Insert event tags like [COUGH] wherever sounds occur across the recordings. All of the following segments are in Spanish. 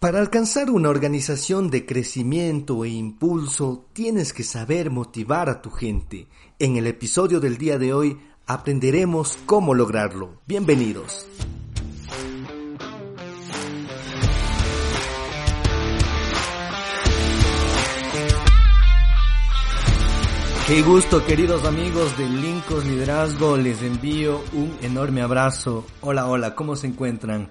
Para alcanzar una organización de crecimiento e impulso, tienes que saber motivar a tu gente. En el episodio del día de hoy aprenderemos cómo lograrlo. Bienvenidos. Qué gusto queridos amigos de Lincos Liderazgo, les envío un enorme abrazo. Hola, hola, ¿cómo se encuentran?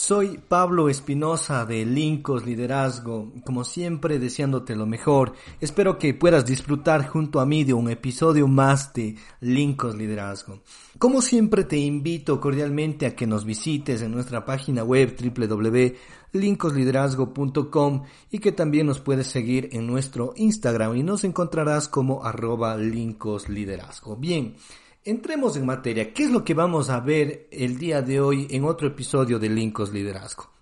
Soy Pablo Espinosa de Lincos Liderazgo, como siempre deseándote lo mejor. Espero que puedas disfrutar junto a mí de un episodio más de Lincos Liderazgo. Como siempre te invito cordialmente a que nos visites en nuestra página web www.lincosliderazgo.com y que también nos puedes seguir en nuestro Instagram y nos encontrarás como arroba lincosliderazgo. Bien. Entremos en materia. ¿Qué es lo que vamos a ver el día de hoy en otro episodio de Lincos Liderazgo?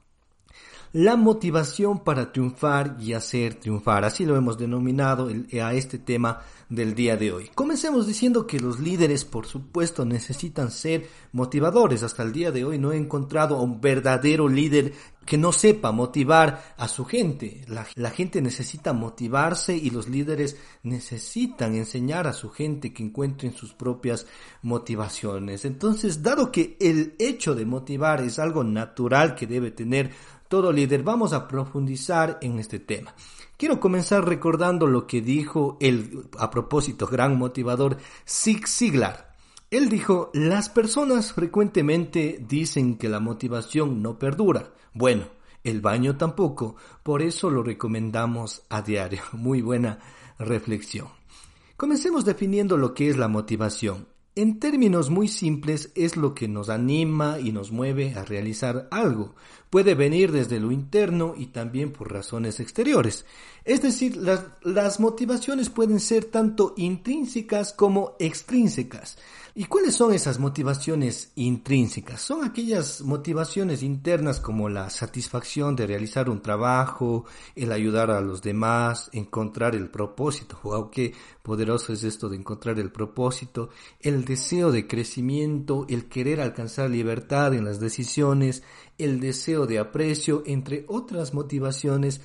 La motivación para triunfar y hacer triunfar. Así lo hemos denominado a este tema del día de hoy. Comencemos diciendo que los líderes, por supuesto, necesitan ser motivadores. Hasta el día de hoy no he encontrado a un verdadero líder que no sepa motivar a su gente. La, la, gente necesita motivarse y los líderes necesitan enseñar a su gente que encuentren sus propias motivaciones. Entonces, dado que el hecho de motivar es algo natural que debe tener todo líder, vamos a profundizar en este tema. Quiero comenzar recordando lo que dijo el, a propósito, gran motivador Zig Ziglar. Él dijo, las personas frecuentemente dicen que la motivación no perdura. Bueno, el baño tampoco, por eso lo recomendamos a diario. [LAUGHS] Muy buena reflexión. Comencemos definiendo lo que es la motivación. En términos muy simples es lo que nos anima y nos mueve a realizar algo. Puede venir desde lo interno y también por razones exteriores. Es decir, las, motivaciones pueden ser tanto intrínsecas como extrínsecas. ¿Y cuáles son esas motivaciones intrínsecas? Son aquellas motivaciones internas como la satisfacción de realizar un trabajo, el ayudar a los demás, encontrar el propósito. Wow, qué poderoso es esto de encontrar el propósito, el deseo de crecimiento, el querer alcanzar libertad en las decisiones, el deseo de aprecio, entre otras motivaciones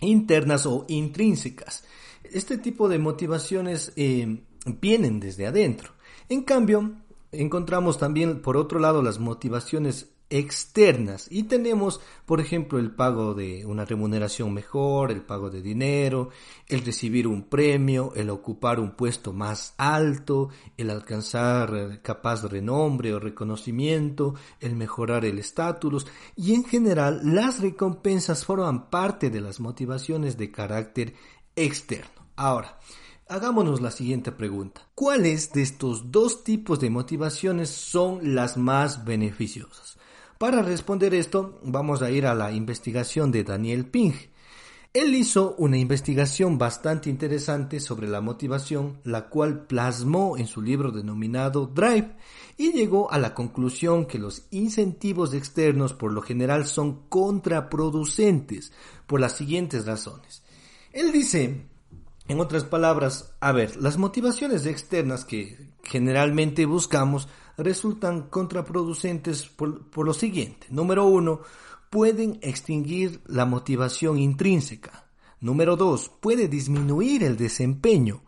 internas o intrínsecas. Este tipo de motivaciones eh, vienen desde adentro. En cambio, encontramos también por otro lado las motivaciones externas y tenemos por ejemplo el pago de una remuneración mejor, el pago de dinero, el recibir un premio, el ocupar un puesto más alto, el alcanzar capaz de renombre o reconocimiento, el mejorar el estatus y en general las recompensas forman parte de las motivaciones de carácter externo. Ahora, Hagámonos la siguiente pregunta. ¿Cuáles de estos dos tipos de motivaciones son las más beneficiosas? Para responder esto, vamos a ir a la investigación de Daniel Ping. Él hizo una investigación bastante interesante sobre la motivación, la cual plasmó en su libro denominado Drive y llegó a la conclusión que los incentivos externos por lo general son contraproducentes por las siguientes razones. Él dice en otras palabras, a ver, las motivaciones externas que generalmente buscamos resultan contraproducentes por, lo siguiente. Número uno, pueden extinguir la motivación intrínseca. Número dos, puede disminuir el desempeño.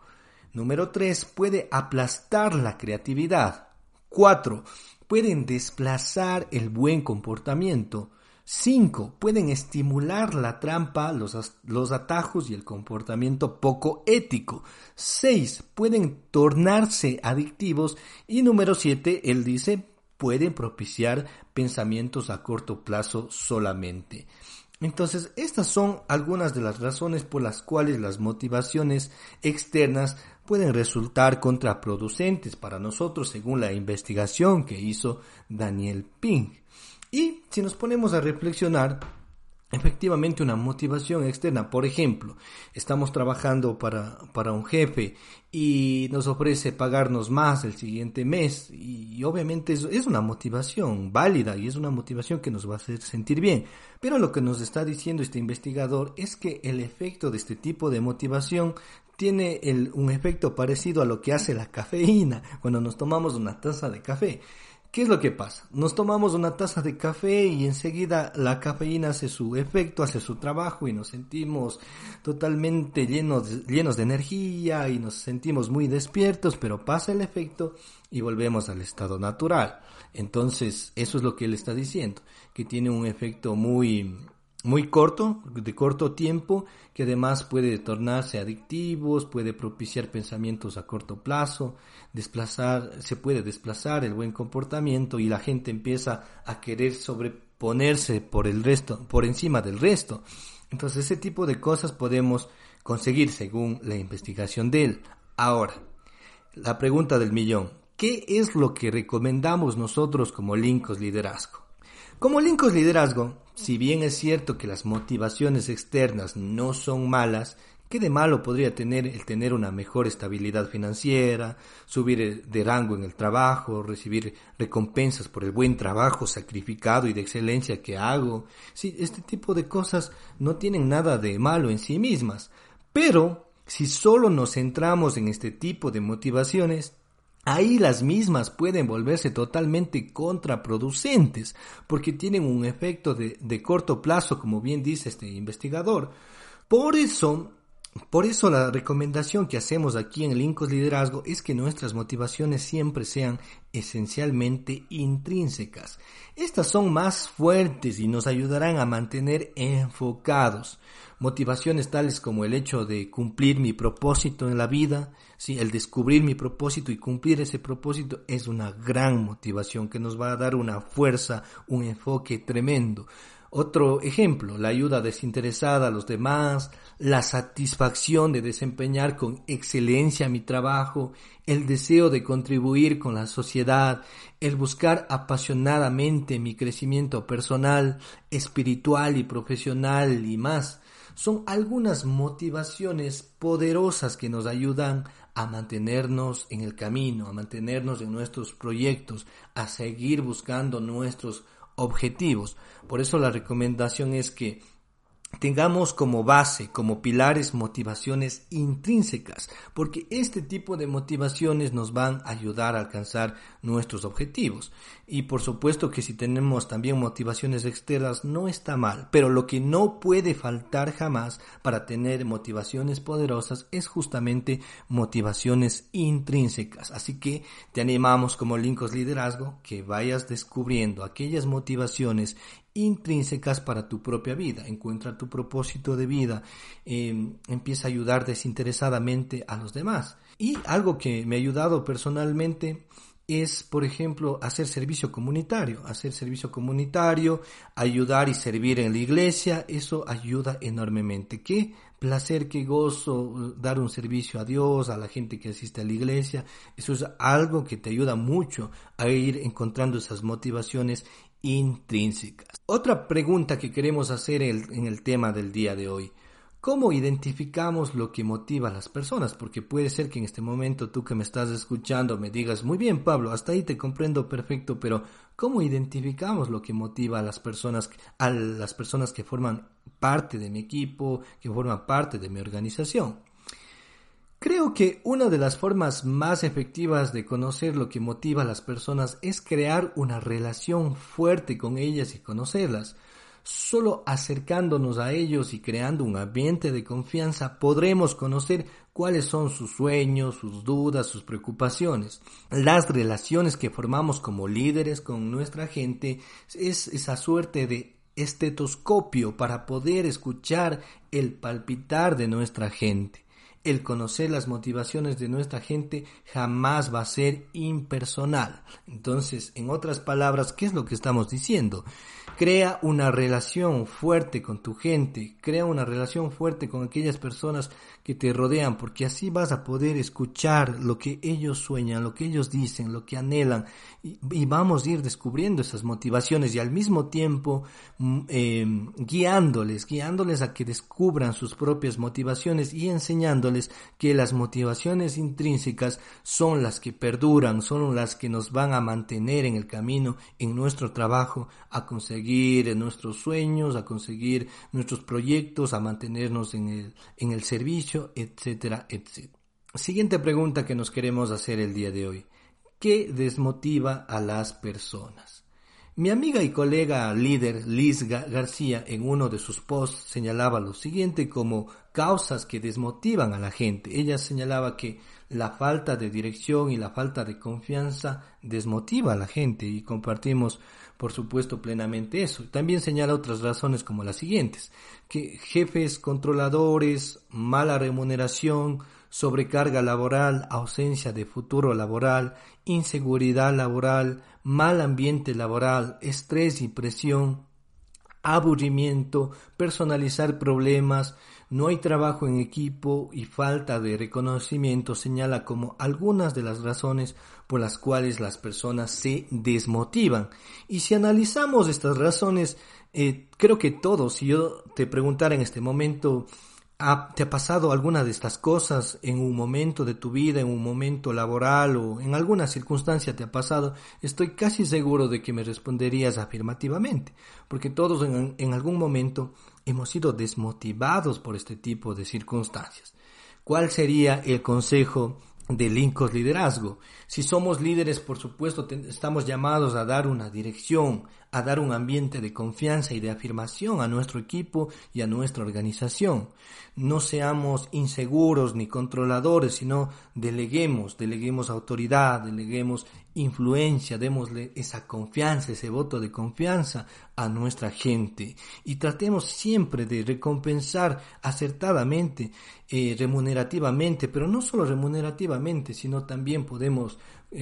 Número tres, puede aplastar la creatividad. Cuatro, pueden desplazar el buen comportamiento. 5. Pueden estimular la trampa, los, los, atajos y el comportamiento poco ético. 6. Pueden tornarse adictivos. Y número 7, él dice, pueden propiciar pensamientos a corto plazo solamente. Entonces, estas son algunas de las razones por las cuales las motivaciones externas pueden resultar contraproducentes para nosotros según la investigación que hizo Daniel Pink. Y si nos ponemos a reflexionar, efectivamente una motivación externa. Por ejemplo, estamos trabajando para, para un jefe y nos ofrece pagarnos más el siguiente mes y obviamente es, es, una motivación válida y es una motivación que nos va a hacer sentir bien. Pero lo que nos está diciendo este investigador es que el efecto de este tipo de motivación tiene el, un efecto parecido a lo que hace la cafeína cuando nos tomamos una taza de café. ¿Qué es lo que pasa? Nos tomamos una taza de café y enseguida la cafeína hace su efecto, hace su trabajo y nos sentimos totalmente llenos llenos de energía y nos sentimos muy despiertos, pero pasa el efecto y volvemos al estado natural. Entonces, eso es lo que él está diciendo, que tiene un efecto muy muy corto, de corto tiempo, que además puede tornarse adictivos, puede propiciar pensamientos a corto plazo, desplazar, se puede desplazar el buen comportamiento y la gente empieza a querer sobreponerse por el resto, por encima del resto. Entonces ese tipo de cosas podemos conseguir según la investigación de él. Ahora, la pregunta del millón. ¿Qué es lo que recomendamos nosotros como Lincos Liderazgo? Como Lincos Liderazgo, si bien es cierto que las motivaciones externas no son malas, ¿qué de malo podría tener el tener una mejor estabilidad financiera, subir de rango en el trabajo, recibir recompensas por el buen trabajo sacrificado y de excelencia que hago? Sí, este tipo de cosas no tienen nada de malo en sí mismas, pero si solo nos centramos en este tipo de motivaciones, Ahí las mismas pueden volverse totalmente contraproducentes porque tienen un efecto de, de, corto plazo, como bien dice este investigador. Por eso, por eso la recomendación que hacemos aquí en Lincos Liderazgo es que nuestras motivaciones siempre sean esencialmente intrínsecas. Estas son más fuertes y nos ayudarán a mantener enfocados. Motivaciones tales como el hecho de cumplir mi propósito en la vida, sí, el descubrir mi propósito y cumplir ese propósito es una gran motivación que nos va a dar una fuerza, un enfoque tremendo. Otro ejemplo, la ayuda desinteresada a los demás, la satisfacción de desempeñar con excelencia mi trabajo, el deseo de contribuir con la sociedad, el buscar apasionadamente mi crecimiento personal, espiritual y profesional y más, son algunas motivaciones poderosas que nos ayudan a mantenernos en el camino, a mantenernos en nuestros proyectos, a seguir buscando nuestros objetivos. Por eso la recomendación es que tengamos como base, como pilares, motivaciones intrínsecas, porque este tipo de motivaciones nos van a ayudar a alcanzar nuestros objetivos. Y por supuesto que si tenemos también motivaciones externas no está mal, pero lo que no puede faltar jamás para tener motivaciones poderosas es justamente motivaciones intrínsecas. Así que te animamos como Lincos Liderazgo que vayas descubriendo aquellas motivaciones intrínsecas para tu propia vida. Encuentra tu propósito de vida, em, empieza a ayudar desinteresadamente a los demás. Y algo que me ha ayudado personalmente es, por ejemplo, hacer servicio comunitario, hacer servicio comunitario, ayudar y servir en la iglesia, eso ayuda enormemente. Qué placer, qué gozo dar un servicio a Dios, a la gente que asiste a la iglesia, eso es algo que te ayuda mucho a ir encontrando esas motivaciones intrínsecas. Otra pregunta que queremos hacer en el tema del día de hoy. ¿Cómo identificamos lo que motiva a las personas? Porque puede ser que en este momento tú que me estás escuchando me digas, muy bien Pablo, hasta ahí te comprendo perfecto, pero ¿cómo identificamos lo que motiva a las personas, a las personas que forman parte de mi equipo, que forman parte de mi organización? Creo que una de las formas más efectivas de conocer lo que motiva a las personas es crear una relación fuerte con ellas y conocerlas. Solo acercándonos a ellos y creando un ambiente de confianza podremos conocer cuáles son sus sueños, sus dudas, sus preocupaciones. Las relaciones que formamos como líderes con nuestra gente es esa suerte de estetoscopio para poder escuchar el palpitar de nuestra gente el conocer las motivaciones de nuestra gente jamás va a ser impersonal. Entonces, en otras palabras, ¿qué es lo que estamos diciendo? Crea una relación fuerte con tu gente, crea una relación fuerte con aquellas personas que te rodean, porque así vas a poder escuchar lo que ellos sueñan, lo que ellos dicen, lo que anhelan, y, vamos a ir descubriendo esas motivaciones y al mismo tiempo mm, eh, guiándoles, guiándoles a que descubran sus propias motivaciones y enseñándoles que las motivaciones intrínsecas son las que perduran, son las que nos van a mantener en el camino, en nuestro trabajo, a conseguir conseguir nuestros sueños, a conseguir nuestros proyectos, a mantenernos en el, en el servicio, etcétera, etcétera. Siguiente pregunta que nos queremos hacer el día de hoy. ¿Qué desmotiva a las personas? Mi amiga y colega líder Liz García en uno de sus posts señalaba lo siguiente como causas que desmotivan a la gente. Ella señalaba que la falta de dirección y la falta de confianza desmotiva a la gente y compartimos por supuesto plenamente eso. También señala otras razones como las siguientes, que jefes controladores, mala remuneración, sobrecarga laboral, ausencia de futuro laboral, inseguridad laboral, mal ambiente laboral, estrés y presión, aburrimiento, personalizar problemas, no hay trabajo en equipo y falta de reconocimiento señala como algunas de las razones por las cuales las personas se desmotivan. Y si analizamos estas razones, eh, creo que todos, si yo te preguntara en este momento, ¿Te ha pasado alguna de estas cosas en un momento de tu vida, en un momento laboral o en alguna circunstancia te ha pasado? Estoy casi seguro de que me responderías afirmativamente, porque todos en, en algún momento hemos sido desmotivados por este tipo de circunstancias. ¿Cuál sería el consejo de Lincoln Liderazgo. Si somos líderes, por supuesto, estamos llamados a dar una dirección, a dar un ambiente de confianza y de afirmación a nuestro equipo y a nuestra organización. No seamos inseguros ni controladores, sino deleguemos, deleguemos autoridad, deleguemos influencia, démosle esa confianza, ese voto de confianza a nuestra gente y tratemos siempre de recompensar acertadamente, eh, remunerativamente, pero no solo remunerativamente, sino también podemos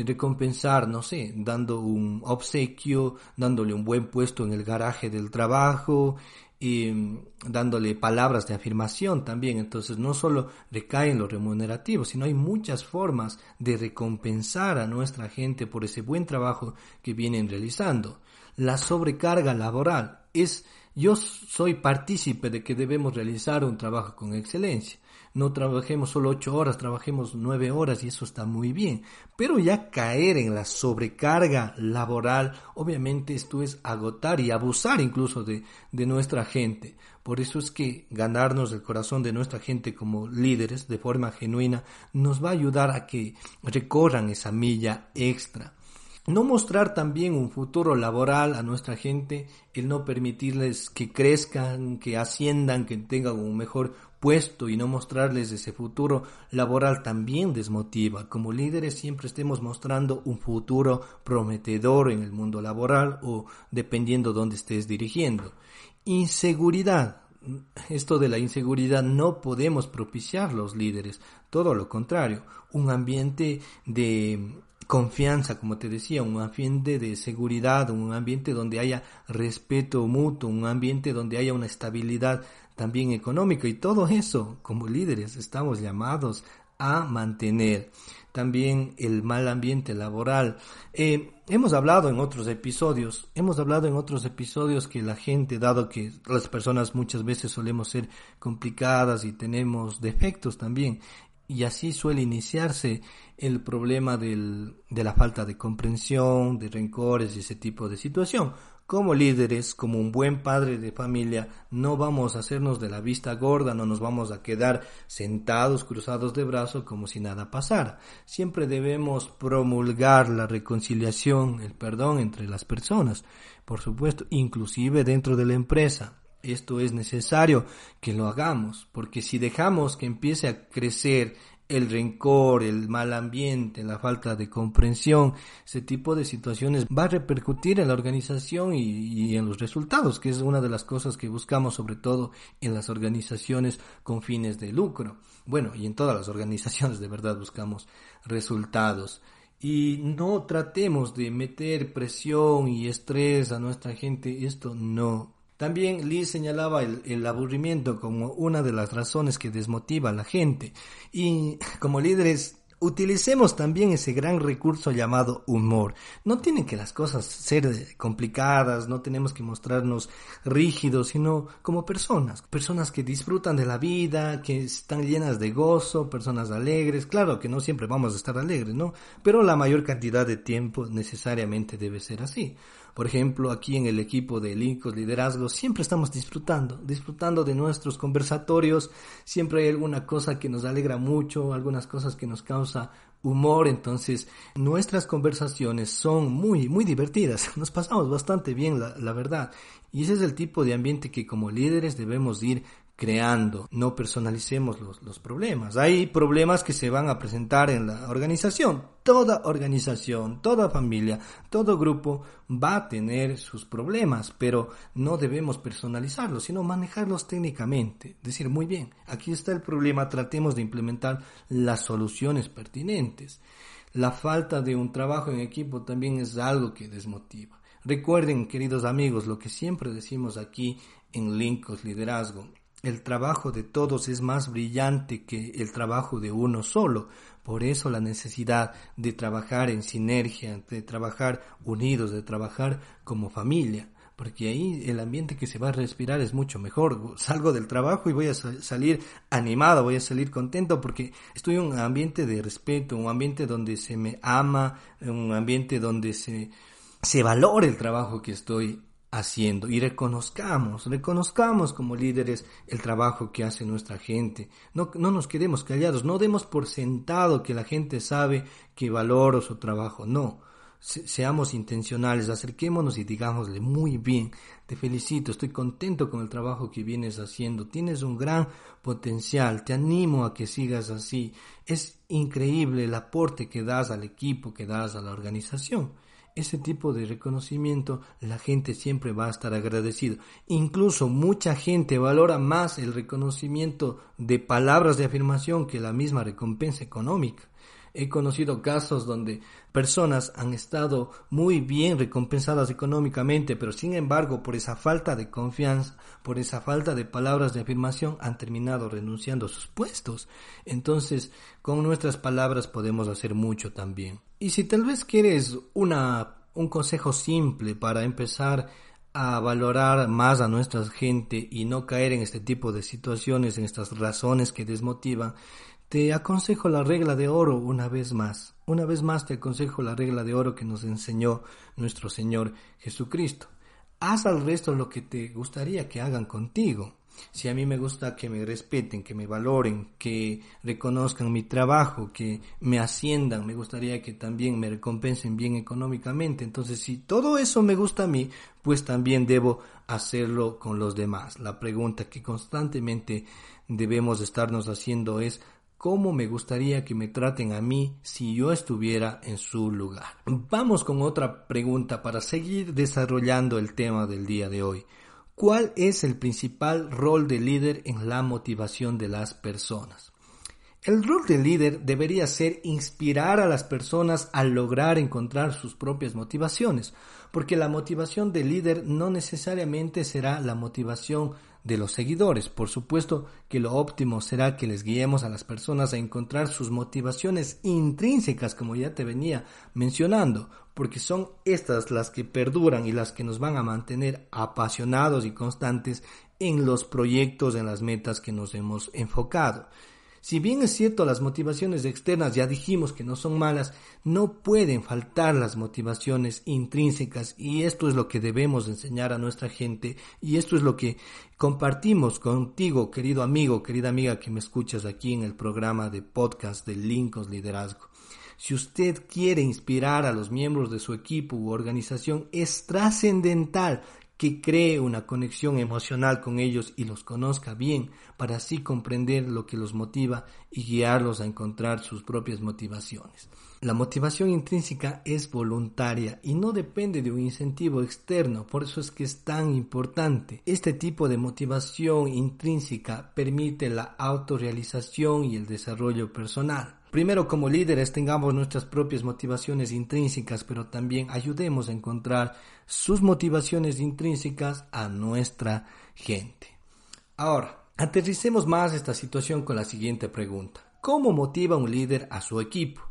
recompensar, no sé, dando un obsequio, dándole un buen puesto en el garaje del trabajo, y mm, dándole palabras de afirmación también. Entonces no solo recae en lo remunerativo, sino hay muchas formas de recompensar a nuestra gente por ese buen trabajo que vienen realizando. La sobrecarga laboral es, yo soy partícipe de que debemos realizar un trabajo con excelencia no trabajemos solo ocho horas, trabajemos nueve horas y eso está muy bien. Pero ya caer en la sobrecarga laboral, obviamente esto es agotar y abusar incluso de, de nuestra gente. Por eso es que ganarnos el corazón de nuestra gente como líderes de forma genuina nos va a ayudar a que recorran esa milla extra. No mostrar también un futuro laboral a nuestra gente, el no permitirles que crezcan, que asciendan, que tengan un mejor puesto y no mostrarles ese futuro laboral también desmotiva. Como líderes siempre estemos mostrando un futuro prometedor en el mundo laboral o dependiendo dónde estés dirigiendo. Inseguridad. Esto de la inseguridad no podemos propiciar los líderes, todo lo contrario, un ambiente de confianza, como te decía, un ambiente de seguridad, un ambiente donde haya respeto mutuo, un ambiente donde haya una estabilidad también económica y todo eso como líderes estamos llamados a mantener. También el mal ambiente laboral. Eh, hemos hablado en otros episodios, hemos hablado en otros episodios que la gente, dado que las personas muchas veces solemos ser complicadas y tenemos defectos también, y así suele iniciarse el problema del, de la falta de comprensión, de rencores y ese tipo de situación. Como líderes, como un buen padre de familia, no vamos a hacernos de la vista gorda, no nos vamos a quedar sentados cruzados de brazos como si nada pasara. Siempre debemos promulgar la reconciliación, el perdón entre las personas, por supuesto, inclusive dentro de la empresa. Esto es necesario que lo hagamos, porque si dejamos que empiece a crecer el rencor, el mal ambiente, la falta de comprensión, ese tipo de situaciones va a repercutir en la organización y, en los resultados, que es una de las cosas que buscamos sobre todo en las organizaciones con fines de lucro. Bueno, y en todas las organizaciones de verdad buscamos resultados. y no tratemos de meter presión y estrés a nuestra gente, esto no. También Lee señalaba el, aburrimiento como una de las razones que desmotiva a la gente y como líderes utilicemos también ese gran recurso llamado humor. No tienen que las cosas ser complicadas, no tenemos que mostrarnos rígidos, sino como personas, personas que disfrutan de la vida, que están llenas de gozo, personas alegres. Claro que no siempre vamos a estar alegres, ¿no? Pero la mayor cantidad de tiempo necesariamente debe ser así. Por ejemplo, aquí en el equipo de Lincos Liderazgo siempre estamos disfrutando, disfrutando de nuestros conversatorios, siempre hay alguna cosa que nos alegra mucho, algunas cosas que nos causa humor, entonces nuestras conversaciones son muy, muy divertidas, [LAUGHS] nos pasamos bastante bien, la, la verdad, y ese es el tipo de ambiente que como líderes debemos ir creando, no personalicemos los, los, problemas. Hay problemas que se van a presentar en la organización. Toda organización, toda familia, todo grupo va a tener sus problemas, pero no debemos personalizarlos, sino manejarlos técnicamente. Decir, muy bien, aquí está el problema, tratemos de implementar las soluciones pertinentes. La falta de un trabajo en equipo también es algo que desmotiva. Recuerden, queridos amigos, lo que siempre decimos aquí en Linkos Liderazgo el trabajo de todos es más brillante que el trabajo de uno solo. Por eso la necesidad de trabajar en sinergia, de trabajar unidos, de trabajar como familia. Porque ahí el ambiente que se va a respirar es mucho mejor. Salgo del trabajo y voy a salir animado, voy a salir contento porque estoy en un ambiente de respeto, un ambiente donde se me ama, un ambiente donde se, se valora el trabajo que estoy haciendo y reconozcamos, reconozcamos como líderes el trabajo que hace nuestra gente. No, no nos quedemos callados, no demos por sentado que la gente sabe que valoro su trabajo, no. seamos intencionales, acerquémonos y digámosle muy bien, te felicito, estoy contento con el trabajo que vienes haciendo, tienes un gran potencial, te animo a que sigas así, es increíble el aporte que das al equipo, que das a la organización ese tipo de reconocimiento la gente siempre va a estar agradecido. Incluso mucha gente valora más el reconocimiento de palabras de afirmación que la misma recompensa económica. He conocido casos donde personas han estado muy bien recompensadas económicamente, pero sin embargo por esa falta de confianza, por esa falta de palabras de afirmación, han terminado renunciando a sus puestos. Entonces, con nuestras palabras podemos hacer mucho también. Y si tal vez quieres una, un consejo simple para empezar a valorar más a nuestra gente y no caer en este tipo de situaciones, en estas razones que desmotivan, te aconsejo la regla de oro una vez más. Una vez más te aconsejo la regla de oro que nos enseñó nuestro Señor Jesucristo. Haz al resto lo que te gustaría que hagan contigo. Si a mí me gusta que me respeten, que me valoren, que reconozcan mi trabajo, que me asciendan, me gustaría que también me recompensen bien económicamente. Entonces, si todo eso me gusta a mí, pues también debo hacerlo con los demás. La pregunta que constantemente debemos estarnos haciendo es cómo me gustaría que me traten a mí si yo estuviera en su lugar. Vamos con otra pregunta para seguir desarrollando el tema del día de hoy. ¿Cuál es el principal rol de líder en la motivación de las personas? El rol de líder debería ser inspirar a las personas a lograr encontrar sus propias motivaciones, porque la motivación del líder no necesariamente será la motivación de los seguidores. Por supuesto que lo óptimo será que les guiemos a las personas a encontrar sus motivaciones intrínsecas, como ya te venía mencionando, porque son estas las que perduran y las que nos van a mantener apasionados y constantes en los proyectos, en las metas que nos hemos enfocado. Si bien es cierto las motivaciones externas ya dijimos que no son malas, no pueden faltar las motivaciones intrínsecas y esto es lo que debemos enseñar a nuestra gente y esto es lo que compartimos contigo, querido amigo, querida amiga que me escuchas aquí en el programa de podcast de Lincoln Liderazgo. Si usted quiere inspirar a los miembros de su equipo u organización, es trascendental que cree una conexión emocional con ellos y los conozca bien, para así comprender lo que los motiva y guiarlos a encontrar sus propias motivaciones. La motivación intrínseca es voluntaria y no depende de un incentivo externo, por eso es que es tan importante. Este tipo de motivación intrínseca permite la autorrealización y el desarrollo personal. Primero, como líderes, tengamos nuestras propias motivaciones intrínsecas, pero también ayudemos a encontrar sus motivaciones intrínsecas a nuestra gente. Ahora, aterricemos más esta situación con la siguiente pregunta. ¿Cómo motiva un líder a su equipo?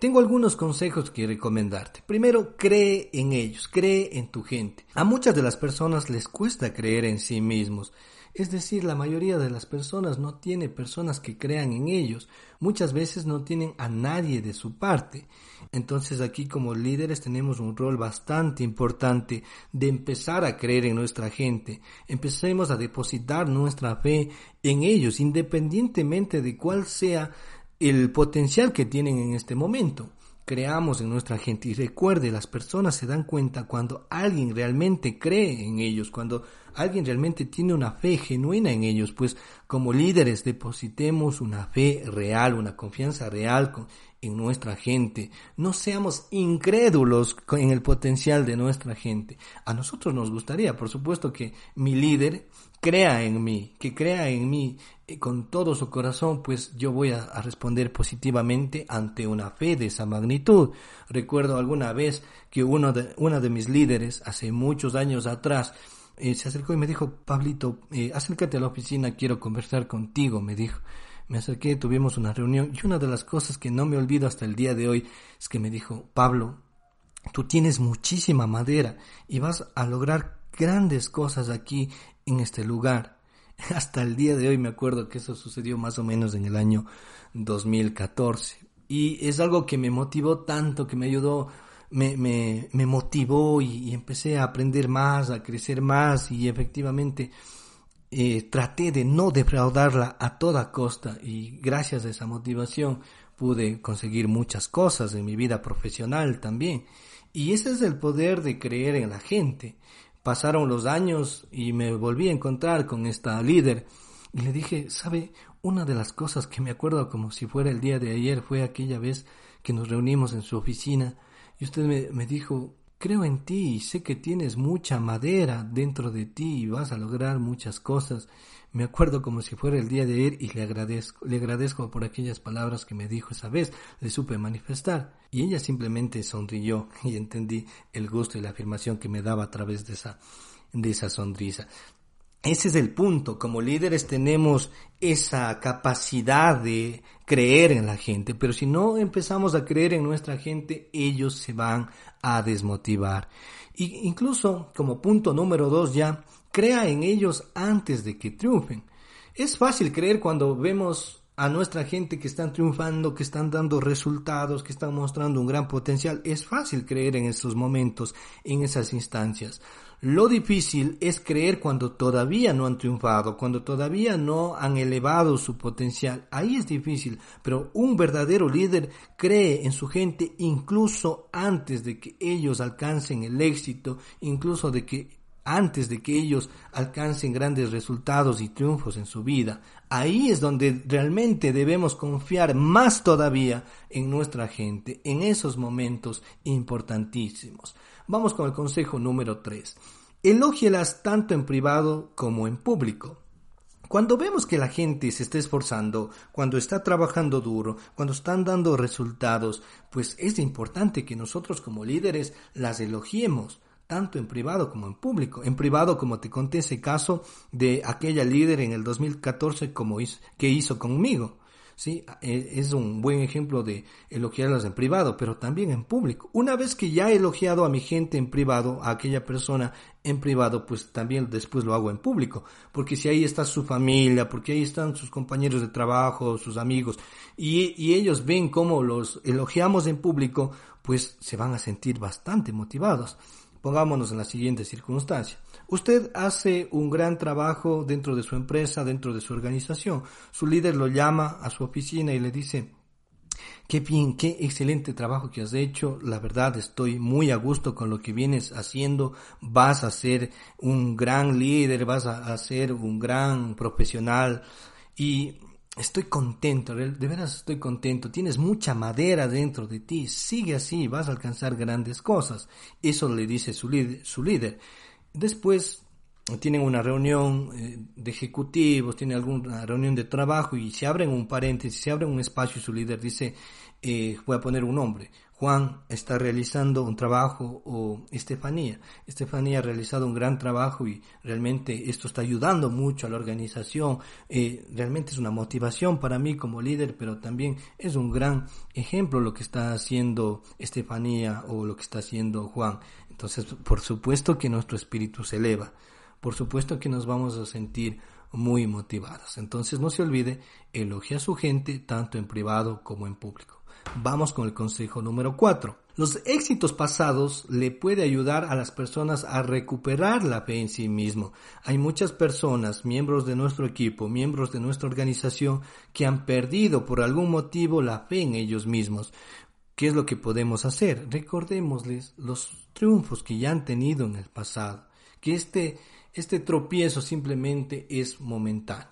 Tengo algunos consejos que recomendarte. Primero, cree en ellos, cree en tu gente. A muchas de las personas les cuesta creer en sí mismos. Es decir, la mayoría de las personas no tiene personas que crean en ellos. Muchas veces no tienen a nadie de su parte. Entonces aquí como líderes tenemos un rol bastante importante de empezar a creer en nuestra gente. Empecemos a depositar nuestra fe en ellos, independientemente de cuál sea el potencial que tienen en este momento. Creamos en nuestra gente y recuerde, las personas se dan cuenta cuando alguien realmente cree en ellos, cuando alguien realmente tiene una fe genuina en ellos, pues como líderes depositemos una fe real, una confianza real en nuestra gente. No seamos incrédulos en el potencial de nuestra gente. A nosotros nos gustaría, por supuesto, que mi líder crea en mí, que crea en mí eh, con todo su corazón, pues yo voy a, responder positivamente ante una fe de esa magnitud. Recuerdo alguna vez que uno de, una de mis líderes, hace muchos años atrás, eh, se acercó y me dijo, Pablito, eh, acércate a la oficina, quiero conversar contigo, me dijo. Me acerqué, tuvimos una reunión y una de las cosas que no me olvido hasta el día de hoy es que me dijo, Pablo, tú tienes muchísima madera y vas a lograr grandes cosas aquí en este lugar. [LAUGHS] Hasta el día de hoy me acuerdo que eso sucedió más o menos en el año 2014. Y es algo que me motivó tanto, que me ayudó, me, me, motivó y, empecé a aprender más, a crecer más y efectivamente eh, traté de no defraudarla a toda costa y gracias a esa motivación pude conseguir muchas cosas en mi vida profesional también. Y ese es el poder de creer en la gente. Pasaron los años y me volví a encontrar con esta líder y le dije, ¿sabe? Una de las cosas que me acuerdo como si fuera el día de ayer fue aquella vez que nos reunimos en su oficina y usted me, me dijo, creo en ti sé que tienes mucha madera dentro de ti y vas a lograr muchas cosas. Me acuerdo como si fuera el día de ayer y le agradezco, le agradezco por aquellas palabras que me dijo esa vez, le supe manifestar. Y ella simplemente sonrió [LAUGHS] y entendí el gusto y la afirmación que me daba a través de esa, de esa sonrisa. Ese es el punto. Como líderes tenemos esa capacidad de creer en la gente, pero si no empezamos a creer en nuestra gente, ellos se van a desmotivar. Y incluso como punto número dos ya, crea en ellos antes de que triunfen. Es fácil creer cuando vemos a nuestra gente que están triunfando, que están dando resultados, que están mostrando un gran potencial. Es fácil creer en esos momentos, en esas instancias. Lo difícil es creer cuando todavía no han triunfado, cuando todavía no han elevado su potencial. Ahí es difícil, pero un verdadero líder cree en su gente incluso antes de que ellos alcancen el éxito, incluso de que antes de que ellos alcancen grandes resultados y triunfos en su vida. Ahí es donde realmente debemos confiar más todavía en nuestra gente, en esos momentos importantísimos. Vamos con el consejo número 3. Elógielas tanto en privado como en público. Cuando vemos que la gente se está esforzando, cuando está trabajando duro, cuando están dando resultados, pues es importante que nosotros como líderes las elogiemos tanto en privado como en público. En privado, como te conté ese caso de aquella líder en el 2014 como que hizo conmigo. ¿Sí? E, es un buen ejemplo de elogiarlas en privado, pero también en público. Una vez que ya he elogiado a mi gente en privado, a aquella persona en privado, pues también después lo hago en público, porque si ahí está su familia, porque ahí están sus compañeros de trabajo, sus amigos, y, y ellos ven cómo los elogiamos en público, pues se van a sentir bastante motivados. Pongámonos en la siguiente circunstancia. Usted hace un gran trabajo dentro de su empresa, dentro de su organización. Su líder lo llama a su oficina y le dice, Qué bien, qué excelente trabajo que has hecho. La verdad estoy muy a gusto con lo que vienes haciendo. Vas a ser un gran líder, vas a, ser un gran profesional. Y estoy contento, de veras estoy contento, tienes mucha madera dentro de ti, sigue así, vas a alcanzar grandes cosas. Eso le dice su líder. Su líder. Después tienen una reunión eh, de ejecutivos, tienen alguna reunión de trabajo y se abren un paréntesis, se abren un espacio y su líder dice, eh, voy a poner un nombre, Juan está realizando un trabajo o Estefanía. Estefanía ha realizado un gran trabajo y realmente esto está ayudando mucho a la organización. Eh, realmente es una motivación para mí como líder, pero también es un gran ejemplo lo que está haciendo Estefanía o lo que está haciendo Juan. Entonces, por supuesto que nuestro espíritu se eleva. Por supuesto que nos vamos a sentir muy motivados. Entonces no se olvide, elogia a su gente tanto en privado como en público. Vamos con el consejo número 4. Los éxitos pasados le puede ayudar a las personas a recuperar la fe en sí mismo. Hay muchas personas, miembros de nuestro equipo, miembros de nuestra organización, que han perdido por algún motivo la fe en ellos mismos. ¿Qué es lo que podemos hacer? Recordémosles los triunfos que ya han tenido en el pasado, que este, este tropiezo simplemente es momentáneo.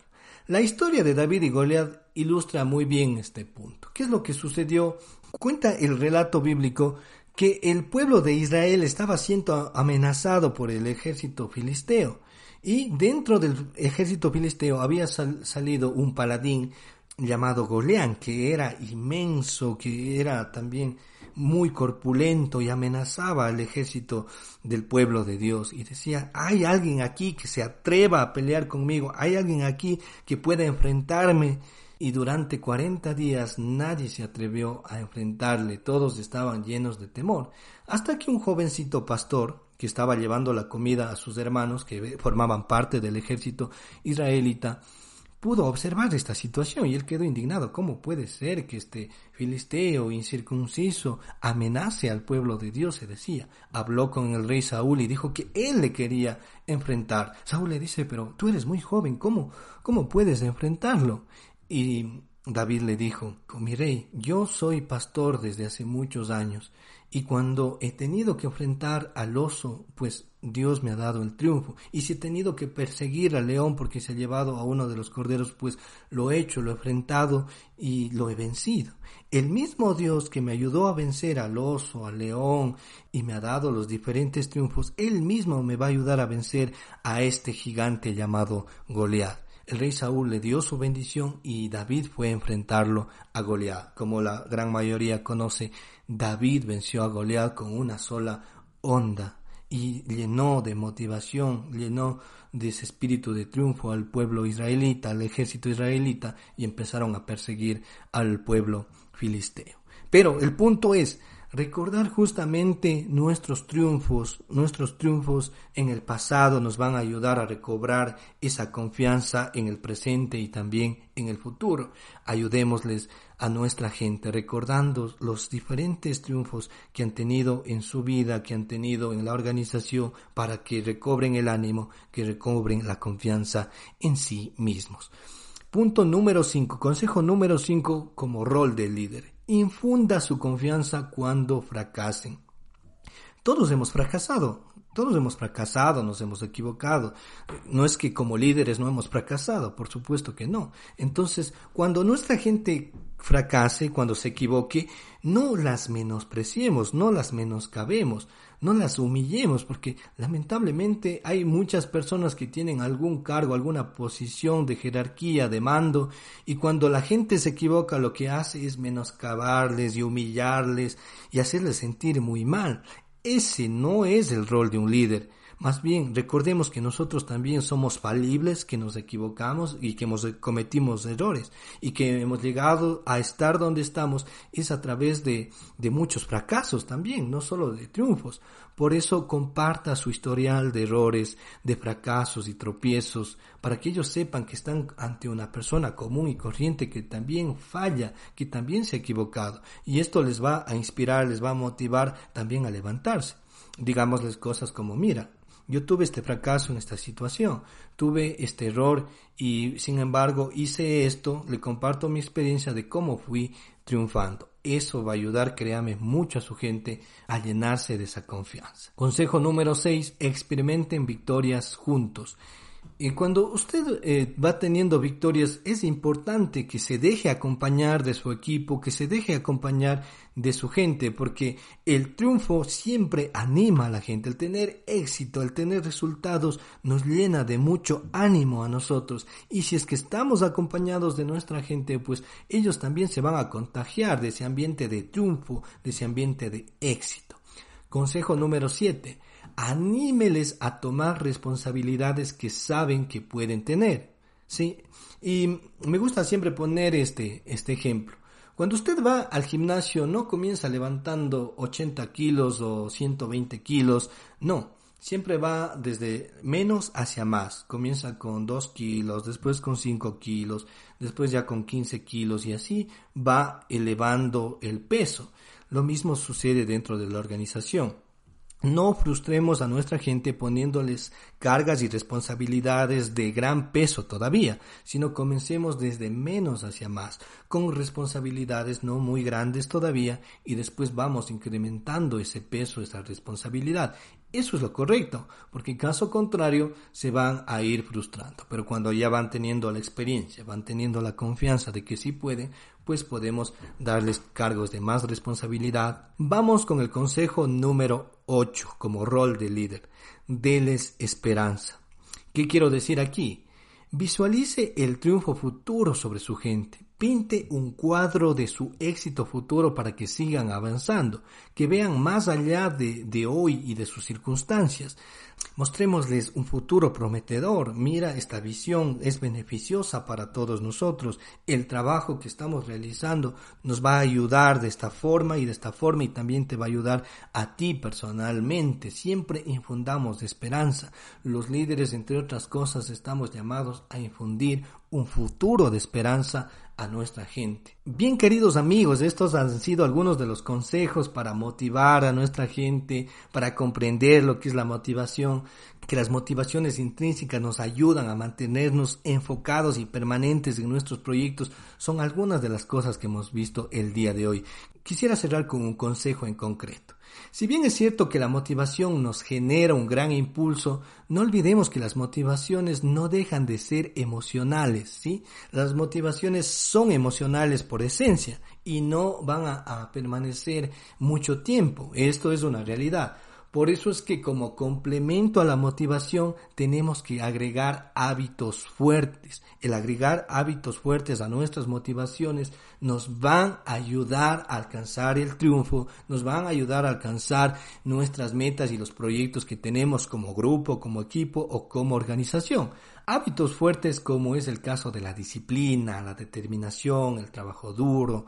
La historia de David y Goliat ilustra muy bien este punto. ¿Qué es lo que sucedió? Cuenta el relato bíblico que el pueblo de Israel estaba siendo amenazado por el ejército filisteo y dentro del ejército filisteo había salido un paladín llamado Golián, que era inmenso, que era también muy corpulento y amenazaba al ejército del pueblo de Dios y decía, hay alguien aquí que se atreva a pelear conmigo, hay alguien aquí que pueda enfrentarme. Y durante 40 días nadie se atrevió a enfrentarle, todos estaban llenos de temor, hasta que un jovencito pastor, que estaba llevando la comida a sus hermanos, que formaban parte del ejército israelita, pudo observar esta situación y él quedó indignado. ¿Cómo puede ser que este filisteo incircunciso amenace al pueblo de Dios? Se decía. Habló con el rey Saúl y dijo que él le quería enfrentar. Saúl le dice, pero tú eres muy joven, ¿cómo, cómo puedes enfrentarlo? Y David le dijo, mi rey, yo soy pastor desde hace muchos años y cuando he tenido que enfrentar al oso, pues Dios me ha dado el triunfo. Y si he tenido que perseguir al león porque se ha llevado a uno de los corderos, pues lo he hecho, lo he enfrentado y lo he vencido. El mismo Dios que me ayudó a vencer al oso, al león y me ha dado los diferentes triunfos, Él mismo me va a ayudar a vencer a este gigante llamado Goliat. El rey Saúl le dio su bendición y David fue a enfrentarlo a Goliat. Como la gran mayoría conoce, David venció a Goliat con una sola onda y llenó de motivación, llenó de ese espíritu de triunfo al pueblo israelita, al ejército israelita y empezaron a perseguir al pueblo filisteo. Pero el punto es, recordar justamente nuestros triunfos, nuestros triunfos en el pasado nos van a ayudar a recobrar esa confianza en el presente y también en el futuro. Ayudémosles a nuestra gente recordando los diferentes triunfos que han tenido en su vida, que han tenido en la organización para que recobren el ánimo, que recobren la confianza en sí mismos. Punto número 5, consejo número 5 como rol de líder infunda su confianza cuando fracasen. Todos hemos fracasado, todos hemos fracasado, nos hemos equivocado. No es que como líderes no hemos fracasado, por supuesto que no. Entonces, cuando nuestra gente fracase, cuando se equivoque, no las menospreciemos, no las menoscabemos, no las humillemos, porque lamentablemente hay muchas personas que tienen algún cargo, alguna posición de jerarquía, de mando, y cuando la gente se equivoca lo que hace es menoscabarles y humillarles y hacerles sentir muy mal. Ese no es el rol de un líder. Más bien, recordemos que nosotros también somos falibles, que nos equivocamos y que hemos, cometimos errores y que hemos llegado a estar donde estamos es a través de, de muchos fracasos también, no solo de triunfos. Por eso comparta su historial de errores, de fracasos y tropiezos, para que ellos sepan que están ante una persona común y corriente que también falla, que también se ha equivocado. Y esto les va a inspirar, les va a motivar también a levantarse. Digámosles cosas como, mira, yo tuve este fracaso en esta situación, tuve este error y sin embargo hice esto, le comparto mi experiencia de cómo fui triunfando. Eso va a ayudar, créame, mucho a su gente a llenarse de esa confianza. Consejo número 6, experimenten victorias juntos. Y cuando usted eh, va teniendo victorias, es importante que se deje acompañar de su equipo, que se deje acompañar de su gente, porque el triunfo siempre anima a la gente. El tener éxito, el tener resultados, nos llena de mucho ánimo a nosotros. Y si es que estamos acompañados de nuestra gente, pues ellos también se van a contagiar de ese ambiente de triunfo, de ese ambiente de éxito. Consejo número 7 anímeles a tomar responsabilidades que saben que pueden tener. ¿sí? Y me gusta siempre poner este, este ejemplo. Cuando usted va al gimnasio no comienza levantando 80 kilos o 120 kilos, no, siempre va desde menos hacia más. Comienza con 2 kilos, después con 5 kilos, después ya con 15 kilos y así va elevando el peso. Lo mismo sucede dentro de la organización. No frustremos a nuestra gente poniéndoles cargas y responsabilidades de gran peso todavía, sino comencemos desde menos hacia más, con responsabilidades no muy grandes todavía y después vamos incrementando ese peso, esa responsabilidad. Eso es lo correcto, porque en caso contrario se van a ir frustrando. Pero cuando ya van teniendo la experiencia, van teniendo la confianza de que sí pueden, pues podemos darles cargos de más responsabilidad. Vamos con el consejo número 8 como rol de líder. Deles esperanza. ¿Qué quiero decir aquí? Visualice el triunfo futuro sobre su gente. Pinte un cuadro de su éxito futuro para que sigan avanzando, que vean más allá de, de hoy y de sus circunstancias. Mostrémosles un futuro prometedor. Mira, esta visión es beneficiosa para todos nosotros. El trabajo que estamos realizando nos va a ayudar de esta forma y de esta forma y también te va a ayudar a ti personalmente. Siempre infundamos esperanza. Los líderes, entre otras cosas, estamos llamados a infundir un futuro de esperanza a nuestra gente. Bien queridos amigos, estos han sido algunos de los consejos para motivar a nuestra gente, para comprender lo que es la motivación, que las motivaciones intrínsecas nos ayudan a mantenernos enfocados y permanentes en nuestros proyectos, son algunas de las cosas que hemos visto el día de hoy. Quisiera cerrar con un consejo en concreto. Si bien es cierto que la motivación nos genera un gran impulso, no olvidemos que las motivaciones no dejan de ser emocionales, ¿sí? Las motivaciones son emocionales por esencia y no van a, a permanecer mucho tiempo. Esto es una realidad. Por eso es que como complemento a la motivación tenemos que agregar hábitos fuertes. El agregar hábitos fuertes a nuestras motivaciones nos van a ayudar a alcanzar el triunfo, nos van a ayudar a alcanzar nuestras metas y los proyectos que tenemos como grupo, como equipo o como organización. Hábitos fuertes como es el caso de la disciplina, la determinación, el trabajo duro,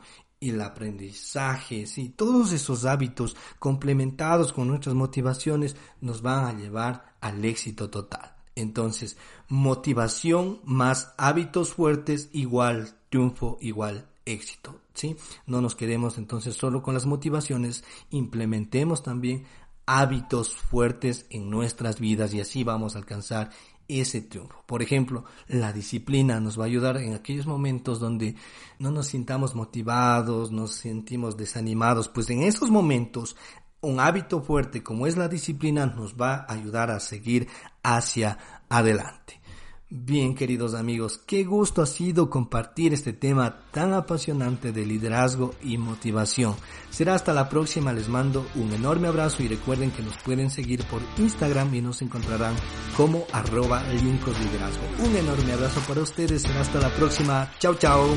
el aprendizaje, sí, todos esos hábitos complementados con nuestras motivaciones nos van a llevar al éxito total. Entonces, motivación más hábitos fuertes igual triunfo igual éxito, ¿sí? No nos quedemos entonces solo con las motivaciones, implementemos también hábitos fuertes en nuestras vidas y así vamos a alcanzar ese triunfo. Por ejemplo, la disciplina nos va a ayudar en aquellos momentos donde no nos sintamos motivados, nos sentimos desanimados, pues en esos momentos un hábito fuerte como es la disciplina nos va a ayudar a seguir hacia adelante. Bien, queridos amigos, qué gusto ha sido compartir este tema tan apasionante de liderazgo y motivación. Será hasta la próxima, les mando un enorme abrazo y recuerden que nos pueden seguir por Instagram y nos encontrarán como arroba liderazgo. Un enorme abrazo para ustedes, será hasta la próxima. Chao, chao.